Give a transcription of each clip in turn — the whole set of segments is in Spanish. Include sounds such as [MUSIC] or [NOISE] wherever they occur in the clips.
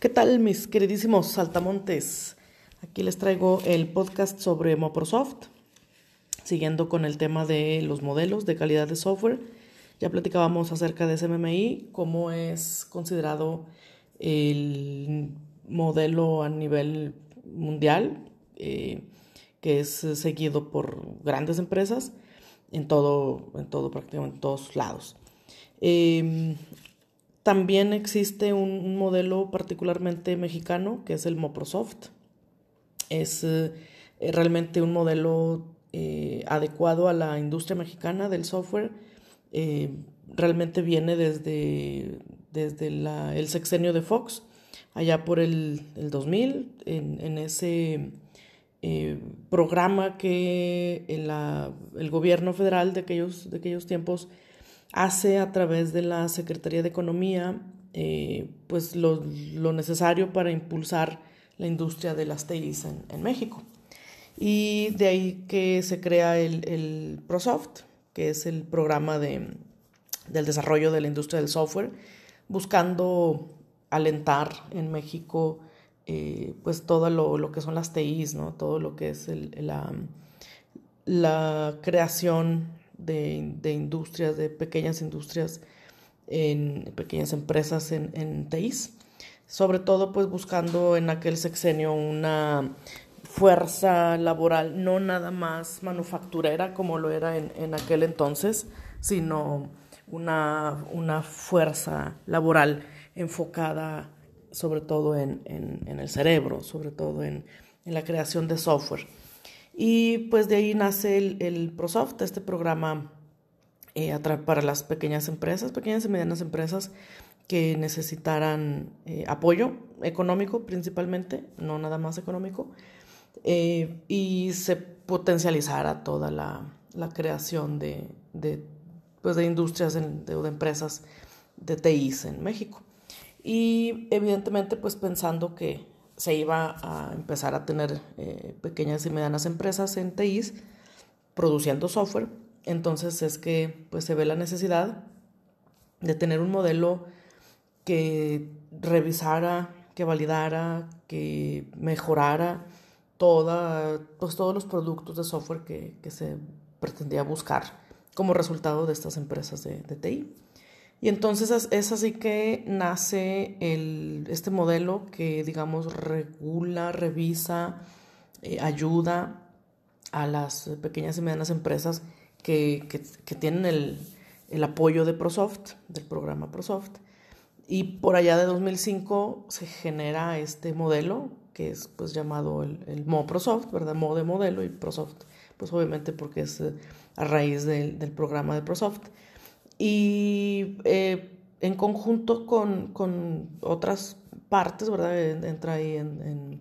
¿Qué tal mis queridísimos saltamontes? Aquí les traigo el podcast sobre Microsoft, siguiendo con el tema de los modelos de calidad de software. Ya platicábamos acerca de SMMI, cómo es considerado el modelo a nivel mundial, eh, que es seguido por grandes empresas en todo, en todo prácticamente en todos lados. Em, también existe un, modelo particularmente mexicano que es el Moprosoft. Es eh, realmente un modelo eh, adecuado a la industria mexicana del software. Eh, realmente viene desde, desde el sexenio de Fox, allá por el, 2000, en, ese programa que el gobierno federal de aquellos, de aquellos tiempos hace a través de la Secretaría de Economía eh, pues lo, necesario para impulsar la industria de las TIs en, México. Y de ahí que se crea el, ProSoft, que es el programa de, del desarrollo de la industria del software, buscando alentar en México eh, pues todo lo, que son las TIs, ¿no? todo lo que es la, la creación de, industrias, de pequeñas industrias, en pequeñas empresas en, en TIs, sobre todo pues buscando en aquel sexenio una fuerza laboral no nada más manufacturera como lo era en, aquel entonces, sino una, una, fuerza laboral enfocada sobre todo en, el cerebro, sobre todo en, la creación de software. Y pues de ahí nace el, ProSoft, este programa eh, para las pequeñas empresas, pequeñas y medianas empresas que necesitaran eh, apoyo económico principalmente, no nada más económico, eh, y se potencializara toda la, creación de, pues de industrias de, de empresas de TIs en México. Y evidentemente pues pensando que se iba a empezar a tener eh, pequeñas y medianas empresas en TIs produciendo software. Entonces es que pues se ve la necesidad de tener un modelo que revisara, que validara, que mejorara pues, todos los productos de software que, se pretendía buscar como resultado de estas empresas de, de TI. Y entonces es así que nace el, este modelo que, digamos, regula, revisa, eh, ayuda a las pequeñas y medianas empresas que, tienen el, apoyo de ProSoft, del programa ProSoft. Y por allá de 2005 se genera este modelo que es pues llamado el, el MoProSoft, ¿verdad? Mo de modelo y ProSoft, pues obviamente porque es eh, a raíz del, del programa de ProSoft y eh, en conjunto con, otras partes, ¿verdad? Entra ahí en,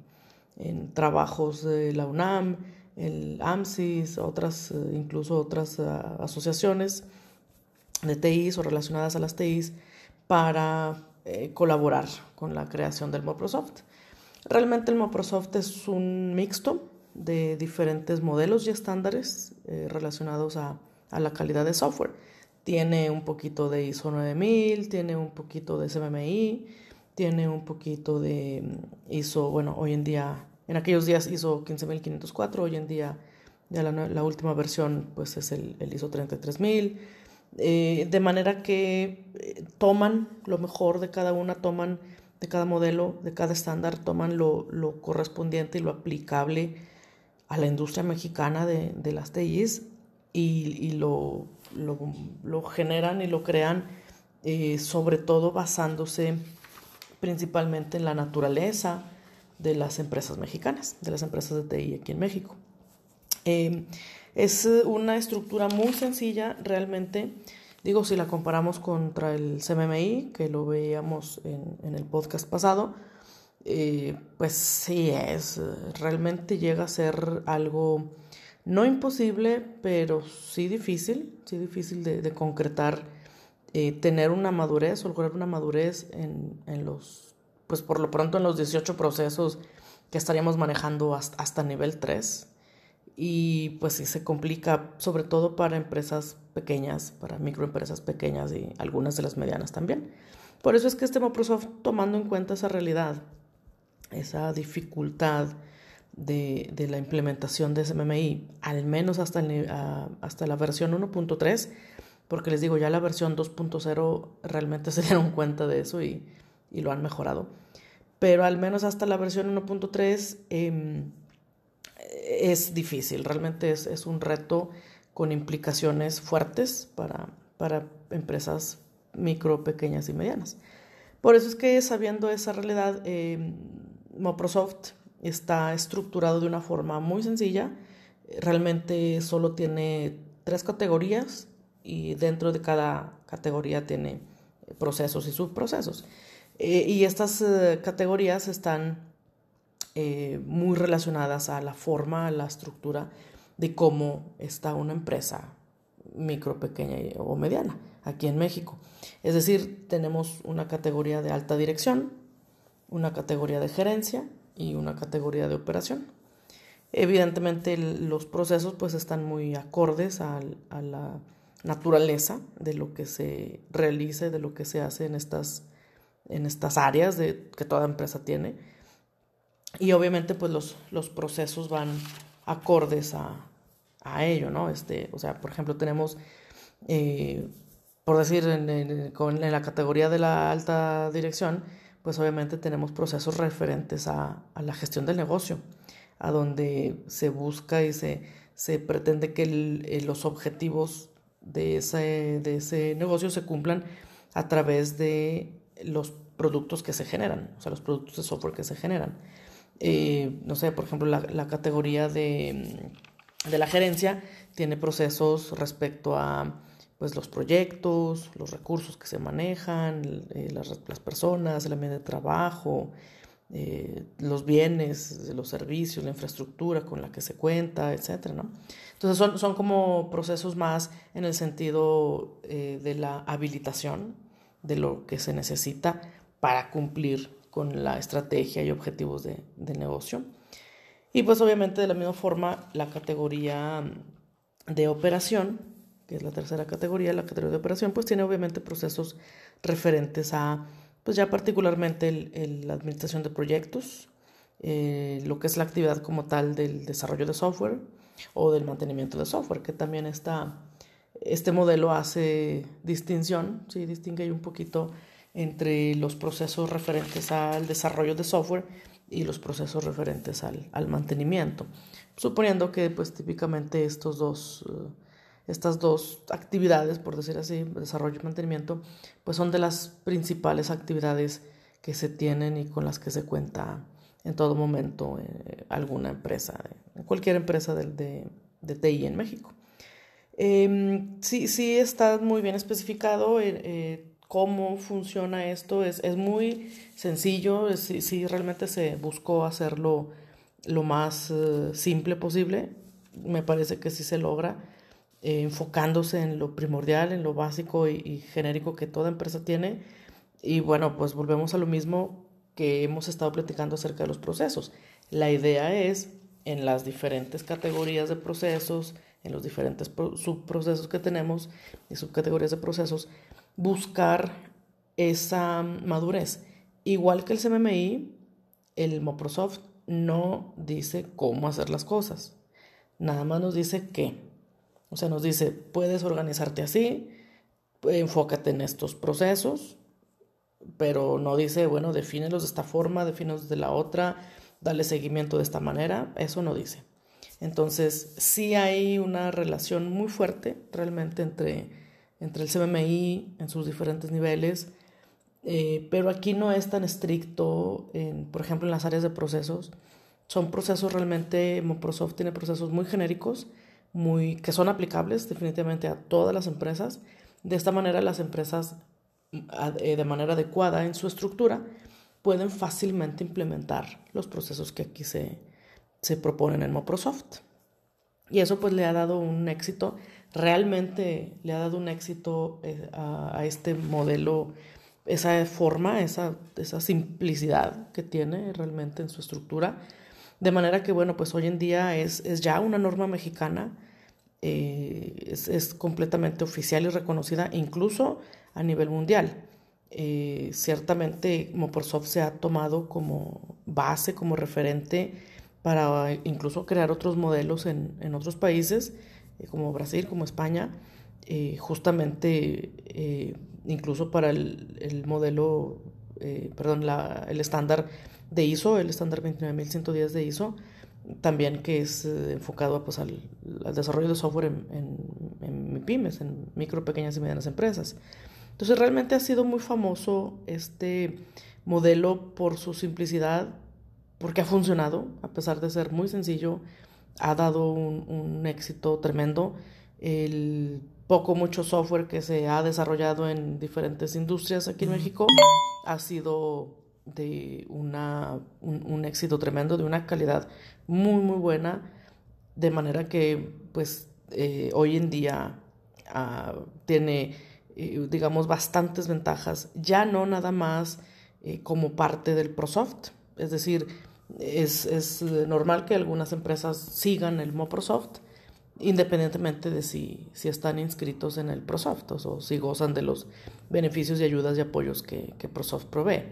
trabajos de la UNAM, el AMSIS, otras, eh, incluso otras eh, asociaciones de TIs o relacionadas a las TIs para colaborar con la creación del Microsoft. Realmente el Microsoft es un mixto de diferentes modelos y estándares relacionados a la calidad de software tiene un poquito de ISO 9000, tiene un poquito de CMMI, tiene un poquito de mm, ISO, bueno, hoy en día, en aquellos días ISO 15504, hoy en día ya la, última versión pues es el, ISO 33000, eh, de manera que eh, toman lo mejor de cada una, toman de cada modelo, de cada estándar, toman lo, correspondiente y lo aplicable a la industria mexicana de, de las TIs y, lo, lo, generan y lo crean eh, sobre todo basándose principalmente en la naturaleza de las empresas mexicanas, de las empresas de TI aquí en México. Em, es una estructura muy sencilla realmente, digo, si la comparamos contra el CMMI, que lo veíamos en, el podcast pasado, eh, pues sí es, realmente llega a ser algo no imposible, pero sí difícil, sí difícil de, concretar, eh, tener una madurez o lograr una madurez en, en, los, pues por lo pronto en los 18 procesos que estaríamos manejando hasta, hasta nivel 3. Y pues sí se complica, sobre todo para empresas pequeñas, para microempresas pequeñas y algunas de las medianas también. Por eso es que este Microsoft, tomando en cuenta esa realidad, esa dificultad de, la implementación de SMMI, al menos hasta, hasta la versión 1.3, porque les digo, ya la versión 2.0 realmente [LAUGHS] se dieron cuenta de eso y, y, lo han mejorado. Pero al menos hasta la versión 1.3 eh, es difícil, realmente es, es, un reto con implicaciones fuertes para, para empresas micro, pequeñas y medianas. Por eso es que sabiendo esa realidad, eh, Microsoft está estructurado de una forma muy sencilla. Realmente solo tiene tres categorías y dentro de cada categoría tiene procesos y subprocesos. Eh, y estas eh, categorías están eh, muy relacionadas a la forma, a la estructura de cómo está una empresa micro, pequeña o mediana aquí en México. Es decir, tenemos una categoría de alta dirección, una categoría de gerencia y una categoría de operación. Evidentemente los procesos pues están muy acordes a, la naturaleza de lo que se realice, de lo que se hace en estas, en estas áreas que toda empresa tiene. Y obviamente pues los, los procesos van acordes a, a ello, ¿no? Este, o sea, por ejemplo, tenemos eh, por decir, en, la categoría de la alta dirección, pues obviamente tenemos procesos referentes a, a la gestión del negocio, a donde se busca y se, se pretende que el, los objetivos de ese, de ese negocio se cumplan a través de los productos que se generan, o sea, los productos de software que se generan. Eh, no sé, por ejemplo, la, la categoría de, de la gerencia tiene procesos respecto a pues los proyectos, los recursos que se manejan, eh, las, las, personas, el ambiente de trabajo, eh, los bienes, los servicios, la infraestructura con la que se cuenta, etc. ¿no? Entonces son, son, como procesos más en el sentido eh, de la habilitación de lo que se necesita para cumplir con la estrategia y objetivos de, de negocio. Y pues obviamente de la misma forma la categoría de operación que es la tercera categoría, la categoría de operación, pues tiene obviamente procesos referentes a, pues ya particularmente la administración de proyectos, eh, lo que es la actividad como tal del desarrollo de software o del mantenimiento de software, que también está, este modelo hace distinción, sí, distingue un poquito entre los procesos referentes al desarrollo de software y los procesos referentes al, al mantenimiento, suponiendo que pues típicamente estos dos... Uh, estas dos actividades, por decir así, desarrollo y mantenimiento, pues son de las principales actividades que se tienen y con las que se cuenta en todo momento eh, alguna empresa, cualquier empresa de, de, de TI en México. Eh, sí, sí está muy bien especificado eh, eh, cómo funciona esto, es, es muy sencillo, sí, sí, realmente se buscó hacerlo lo más eh, simple posible, me parece que sí se logra eh, enfocándose en lo primordial, en lo básico y, genérico que toda empresa tiene. Y bueno, pues volvemos a lo mismo que hemos estado platicando acerca de los procesos. La idea es en las diferentes categorías de procesos, en los diferentes subprocesos que tenemos y subcategorías de procesos, buscar esa madurez. Igual que el CMMI, el Microsoft no dice cómo hacer las cosas, nada más nos dice qué. O sea, nos dice, puedes organizarte así, enfócate en estos procesos, pero no dice, bueno, defínelos de esta forma, defínelos de la otra, dale seguimiento de esta manera, eso no dice. Entonces, sí hay una relación muy fuerte realmente entre, entre el CMMI en sus diferentes niveles, eh, pero aquí no es tan estricto, en, por ejemplo, en las áreas de procesos. Son procesos realmente, Microsoft tiene procesos muy genéricos muy, que son aplicables definitivamente a todas las empresas. De esta manera las empresas eh, de manera adecuada en su estructura pueden fácilmente implementar los procesos que aquí se, se proponen en Microsoft. Y eso pues le ha dado un éxito, realmente le ha dado un éxito eh, a, a este modelo, esa forma, esa, esa simplicidad que tiene realmente en su estructura de manera que, bueno, pues hoy en día es, es ya una norma mexicana, eh, es, es, completamente oficial y reconocida incluso a nivel mundial. eh, ciertamente Microsoft se ha tomado como base, como referente para incluso crear otros modelos en, en otros países, eh, como Brasil, como España, justamente incluso para el, el modelo, perdón, la, el estándar de ISO, el estándar 29110 de ISO, también que es enfocado pues, al, desarrollo de software en, en, en pymes, en micro, pequeñas y medianas empresas. Entonces realmente ha sido muy famoso este modelo por su simplicidad, porque ha funcionado, a pesar de ser muy sencillo, ha dado un, éxito tremendo. El poco, mucho software que se ha desarrollado en diferentes industrias aquí en México ha sido de una, un, éxito tremendo, de una calidad muy, muy buena, de manera que pues eh, hoy en día ah, tiene digamos, bastantes ventajas, ya no nada más eh, como parte del ProSoft. Es decir, es, es, normal que algunas empresas sigan el MoProsoft independientemente de si, si están inscritos en el ProSoft o, si gozan de los beneficios y ayudas y apoyos que, que ProSoft provee.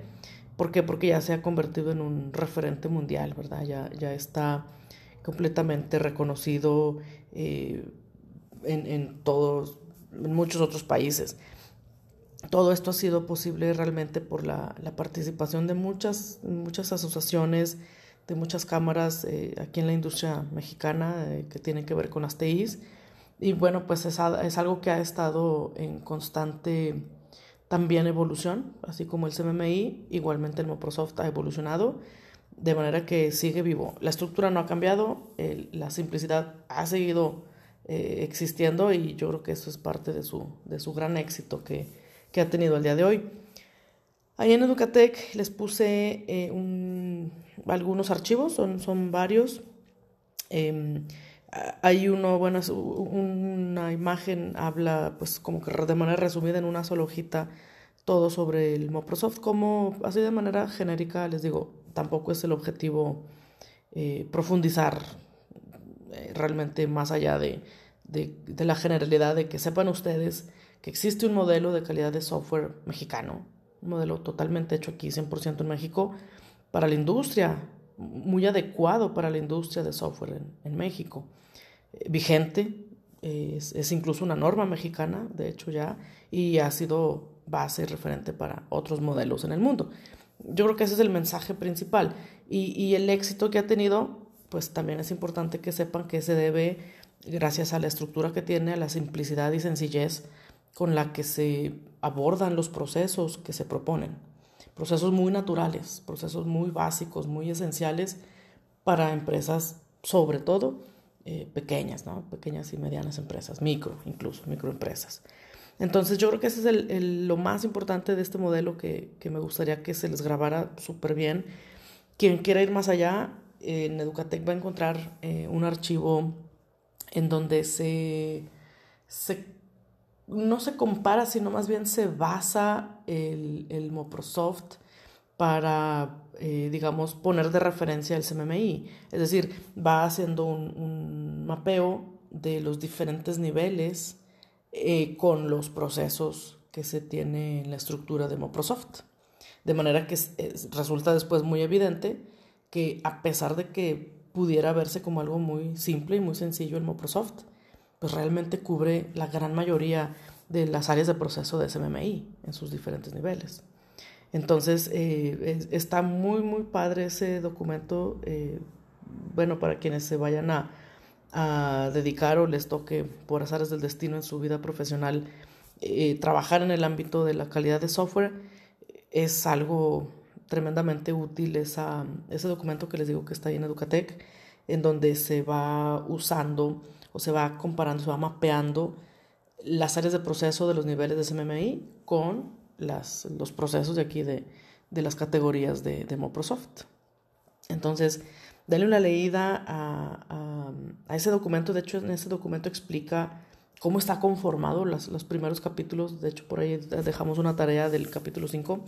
¿Por qué? Porque ya se ha convertido en un referente mundial, ¿verdad? Ya, ya está completamente reconocido eh, en, en todos en muchos otros países. Todo esto ha sido posible realmente por la, participación de muchas, muchas asociaciones, de muchas cámaras eh, aquí en la industria mexicana eh, que tienen que ver con las TIs. Y bueno, pues es, es, algo que ha estado en constante también evolución, así como el CMMI, igualmente el Microsoft ha evolucionado, de manera que sigue vivo. La estructura no ha cambiado, la simplicidad ha seguido eh, existiendo y yo creo que eso es parte de su, de su gran éxito que, que ha tenido el día de hoy. Ahí en Educatec les puse eh, un, algunos archivos, son, son varios. Eh, hay uno, bueno, una imagen habla pues como que de manera resumida en una sola hojita todo sobre el Microsoft, como así de manera genérica les digo, tampoco es el objetivo eh, profundizar eh, realmente más allá de, de, la generalidad de que sepan ustedes que existe un modelo de calidad de software mexicano, un modelo totalmente hecho aquí, 100% en México, para la industria, muy adecuado para la industria de software en, México, eh, vigente, es, es, incluso una norma mexicana, de hecho ya, y ha sido base y referente para otros modelos en el mundo. Yo creo que ese es el mensaje principal y, y el éxito que ha tenido pues también es importante que sepan que se debe, gracias a la estructura que tiene, a la simplicidad y sencillez con la que se abordan los procesos que se proponen. Procesos muy naturales, procesos muy básicos, muy esenciales para empresas, sobre todo eh, pequeñas, pequeñas y medianas empresas, micro, incluso microempresas. Entonces yo creo que ese es el, lo más importante de este modelo que, que me gustaría que se les grabara súper bien. Quien quiera ir más allá, en Educatec va a encontrar eh, un archivo en donde se, no se compara, sino más bien se basa el, el Moprosoft para, eh, digamos, poner de referencia el CMMI. Es decir, va haciendo un, mapeo de los diferentes niveles eh, con los procesos que se tiene en la estructura de Moprosoft. De manera que resulta después muy evidente que a pesar de que pudiera verse como algo muy simple y muy sencillo el Microsoft, pues realmente cubre la gran mayoría de las áreas de proceso de SMMI en sus diferentes niveles. Entonces, eh, está muy, muy padre ese documento. Eh, bueno, para quienes se vayan a, a, dedicar o les toque por azares del destino en su vida profesional eh, trabajar en el ámbito de la calidad de software, es algo tremendamente útil esa, ese documento que les digo que está ahí en Educatec, en donde se va usando o se va comparando, se va mapeando las áreas de proceso de los niveles de SMMI con las, los procesos de aquí de, de las categorías de, de Microsoft. Entonces, denle una leída a, a, a, ese documento. De hecho, en ese documento explica cómo está conformado los, los primeros capítulos. De hecho, por ahí dejamos una tarea del capítulo 5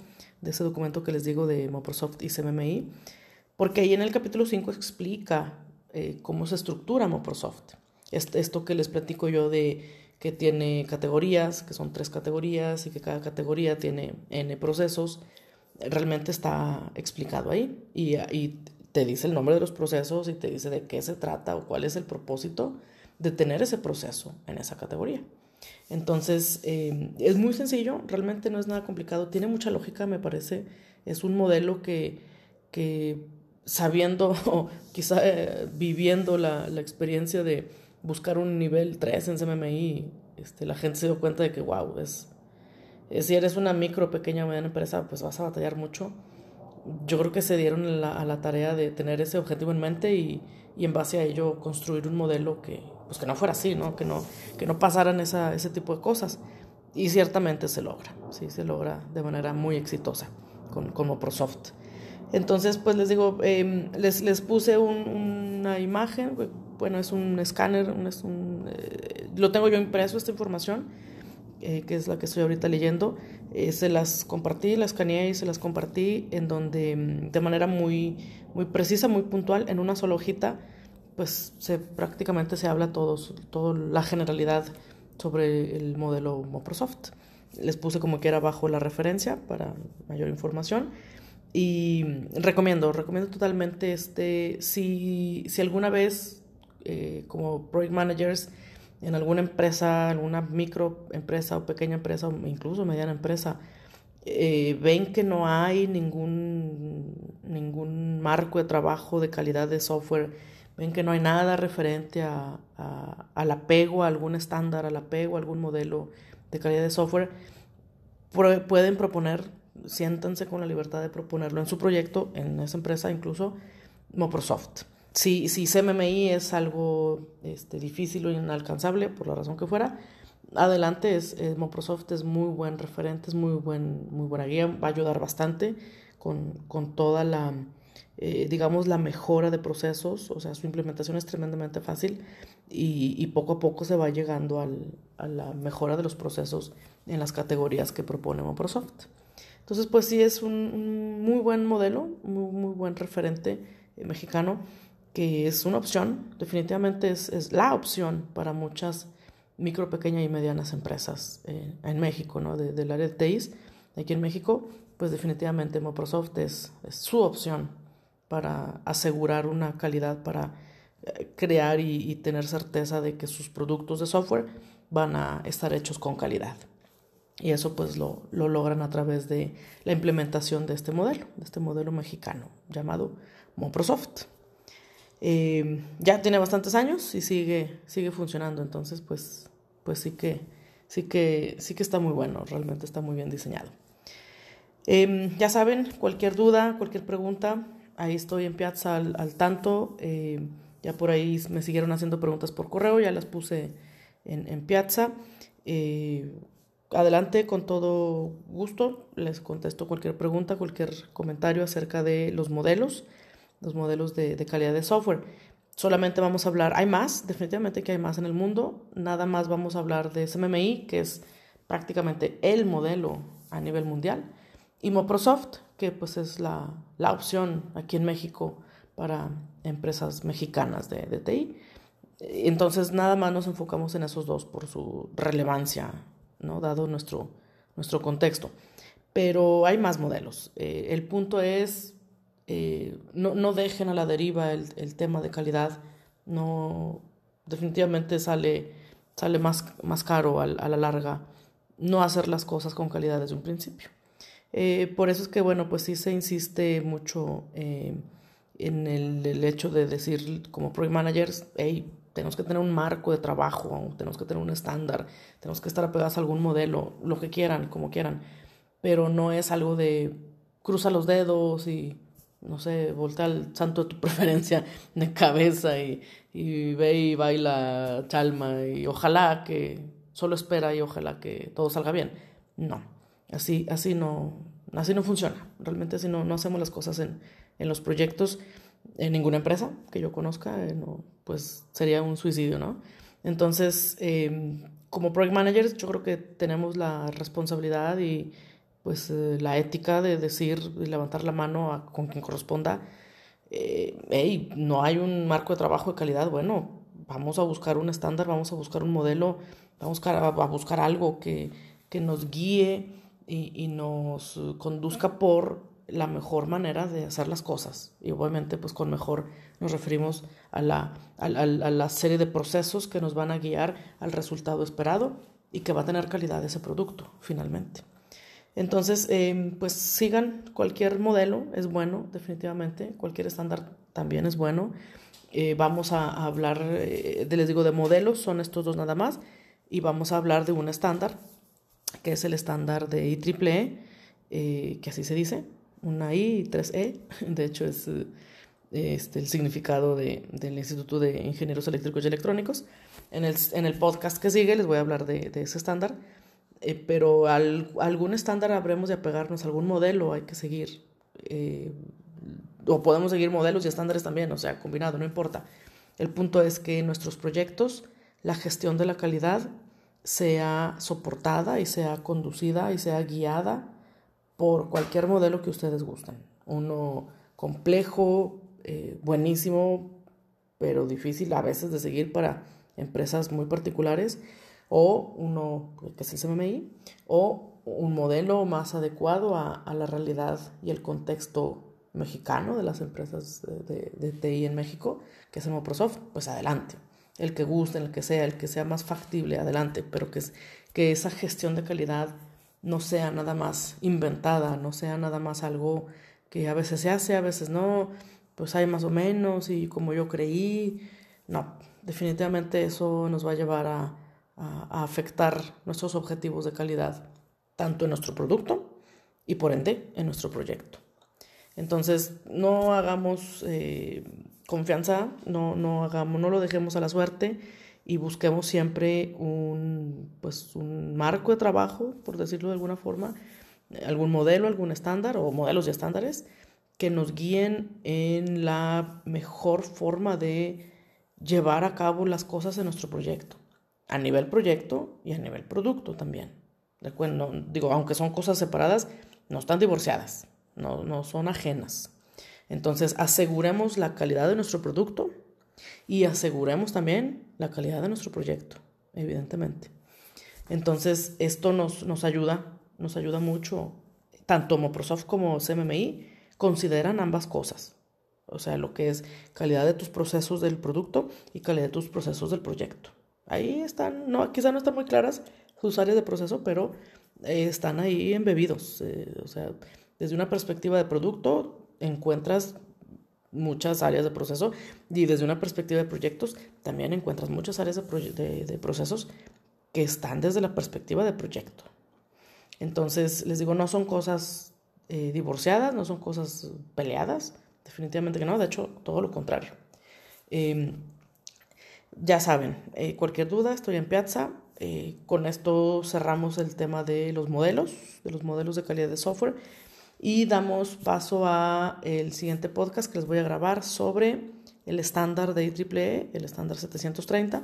de ese documento que les digo de Microsoft y CMMI, porque ahí en el capítulo 5 explica eh, cómo se estructura Microsoft. Esto que les platico yo de que tiene categorías, que son tres categorías y que cada categoría tiene N procesos, realmente está explicado ahí y, y te dice el nombre de los procesos y te dice de qué se trata o cuál es el propósito de tener ese proceso en esa categoría. Entonces, eh, es muy sencillo, realmente no es nada complicado, tiene mucha lógica, me parece. Es un modelo que, que sabiendo [LAUGHS] o quizá eh, viviendo la, la, experiencia de buscar un nivel 3 en CMMI, este, la gente se dio cuenta de que, wow, es, si eres una micro, pequeña mediana empresa, pues vas a batallar mucho. Yo creo que se dieron a la, tarea de tener ese objetivo en mente y, y, en base a ello construir un modelo que, pues que no fuera así, ¿no? Que, no, que no pasaran esa, ese tipo de cosas. Y ciertamente se logra, sí, se logra de manera muy exitosa con, con Moprosoft. Entonces, pues les digo, em, les, les puse una imagen, bueno, es un escáner, es un, eh, lo tengo yo impreso esta información, eh, que es la que estoy ahorita leyendo. Eh, se las compartí, las escaneé y se las compartí en donde em, de manera muy, muy precisa, muy puntual, en una sola hojita, pues se, prácticamente se habla todo, todo la generalidad sobre el modelo Microsoft. Les puse como que era bajo la referencia para mayor información. Y recomiendo, recomiendo totalmente este, si, si alguna vez eh, como project managers en alguna empresa, alguna microempresa o pequeña empresa o incluso mediana empresa, eh, ven que no hay ningún, ningún marco de trabajo de calidad de software, ven que no hay nada referente a, a, al apego a algún estándar, al apego a algún modelo de calidad de software, pueden proponer siéntanse con la libertad de proponerlo en su proyecto, en esa empresa incluso, Microsoft. Si, si CMMI es algo este, difícil o inalcanzable, por la razón que fuera, adelante, es, Microsoft es muy buen referente, es muy, buen, muy buena guía, va a ayudar bastante con, con toda la, eh, digamos, la mejora de procesos, o sea, su implementación es tremendamente fácil y, y poco a poco se va llegando al, a la mejora de los procesos en las categorías que propone Microsoft. Entonces, pues sí es un, muy buen modelo, muy, muy buen referente eh, mexicano, que es una opción, definitivamente es, la opción para muchas micro, pequeñas y medianas empresas eh, en México, ¿no? De, del área de TIs, aquí en México, pues definitivamente Microsoft es, su opción para asegurar una calidad, para eh, crear y tener certeza de que sus productos de software van a estar hechos con calidad. Y eso pues lo, lo, logran a través de la implementación de este modelo, de este modelo mexicano llamado Microsoft. Eh, ya tiene bastantes años y sigue, sigue funcionando, entonces pues, pues sí, que, sí, que, sí que está muy bueno, realmente está muy bien diseñado. Eh, ya saben, cualquier duda, cualquier pregunta, ahí estoy en Piazza al, tanto. Eh, ya por ahí me siguieron haciendo preguntas por correo, ya las puse en, en Piazza. Adelante con todo gusto, les contesto cualquier pregunta, cualquier comentario acerca de los modelos, los modelos de, calidad de software. Solamente vamos a hablar, hay más, definitivamente que hay más en el mundo, nada más vamos a hablar de SMMI, que es prácticamente el modelo a nivel mundial, y Microsoft, que pues es la, la opción aquí en México para empresas mexicanas de, de TI. Entonces nada más nos enfocamos en esos dos por su relevancia ¿no? dado nuestro, nuestro contexto. Pero hay más modelos. Eh, el punto es, eh, no, no, dejen a la deriva el, el, tema de calidad. No, definitivamente sale, sale más, más caro a, a, la larga no hacer las cosas con calidad desde un principio. Eh, por eso es que, bueno, pues sí se insiste mucho en el, el, hecho de decir como project managers, hey, tenemos que tener un marco de trabajo, tenemos que tener un estándar, tenemos que estar apegados a algún modelo, lo que quieran, como quieran, pero no es algo de cruza los dedos y, no sé, voltea al santo de tu [LAUGHS] preferencia de cabeza y, y ve y baila chalma y ojalá que solo espera y ojalá que todo salga bien. No, así, así no, así no funciona, realmente así no, no hacemos las cosas en, en los proyectos en ninguna empresa que yo conozca, eh, no, pues sería un suicidio, ¿no? Entonces, eh, como project managers, yo creo que tenemos la responsabilidad y pues eh, la ética de decir y levantar la mano a, con quien corresponda, eh, hey, no hay un marco de trabajo de calidad, bueno, vamos a buscar un estándar, vamos a buscar un modelo, vamos a buscar, algo que, que nos guíe y, y, nos conduzca por la mejor manera de hacer las cosas. Y obviamente, pues con mejor nos referimos a la, a, la serie de procesos que nos van a guiar al resultado esperado y que va a tener calidad ese producto, finalmente. Entonces, em, pues sigan cualquier modelo, es bueno, definitivamente, cualquier estándar también es bueno. Eh, vamos a, hablar, eh, de, les digo, de modelos, son estos dos nada más, y vamos a hablar de un estándar, que es el estándar de IEEE, eh, que así se dice, una I y tres E, [LAUGHS] de hecho es este, el significado de, del Instituto de Ingenieros Eléctricos y Electrónicos. En el, en el podcast que sigue les voy a hablar de, de ese estándar, pero al, algún estándar habremos de apegarnos, algún modelo hay que seguir o podemos seguir modelos y estándares también, o sea, combinado, no importa. El punto es que nuestros proyectos, la gestión de la calidad sea soportada y sea conducida y sea guiada por cualquier modelo que ustedes gusten. Uno complejo, eh, buenísimo, pero difícil a veces de seguir para empresas muy particulares, o uno que es el CMMI, o un modelo más adecuado a, la realidad y el contexto mexicano de las empresas de, de, TI en México, que es el Microsoft, pues adelante. El que guste, el que sea, el que sea más factible, adelante, pero que, que esa gestión de calidad no sea nada más inventada, no sea nada más algo que a veces se hace, a veces no, pues hay más o menos y como yo creí, no, definitivamente eso nos va a llevar a, afectar nuestros objetivos de calidad, tanto en nuestro producto y por ende en nuestro proyecto. Entonces, no hagamos eh, confianza, no, no, hagamos, no lo dejemos a la suerte y busquemos siempre un, pues, un marco de trabajo, por decirlo de alguna forma, algún modelo, algún estándar o modelos y estándares que nos guíen en la mejor forma de llevar a cabo las cosas en nuestro proyecto, a nivel proyecto y a nivel producto también. ¿De digo, aunque son cosas separadas, no están divorciadas no, no son ajenas. Entonces, aseguremos la calidad de nuestro producto y aseguremos también la calidad de nuestro proyecto, evidentemente. Entonces, esto nos, nos ayuda, nos ayuda mucho. Tanto Microsoft como CMMI consideran ambas cosas. O sea, lo que es calidad de tus procesos del producto y calidad de tus procesos del proyecto. Ahí están, no, quizá no están muy claras sus áreas de proceso, pero eh, están ahí embebidos. Eh, o sea, desde una perspectiva de producto, encuentras muchas áreas de proceso y desde una perspectiva de proyectos, también encuentras muchas áreas de, procesos que están desde la perspectiva de proyecto. Entonces, les digo, no son cosas eh, divorciadas, no son cosas peleadas, definitivamente que no, de hecho, todo lo contrario. Em, ya saben, eh, cualquier duda, estoy en Piazza. Eh, con esto cerramos el tema de los modelos, de los modelos de calidad de software y damos paso a el siguiente podcast que les voy a grabar sobre el estándar de IEEE, el estándar 730,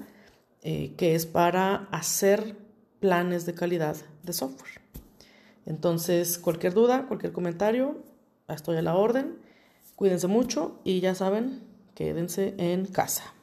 eh, que es para hacer planes de calidad de software. Entonces, cualquier duda, cualquier comentario, estoy a la orden. Cuídense mucho y ya saben, quédense en casa.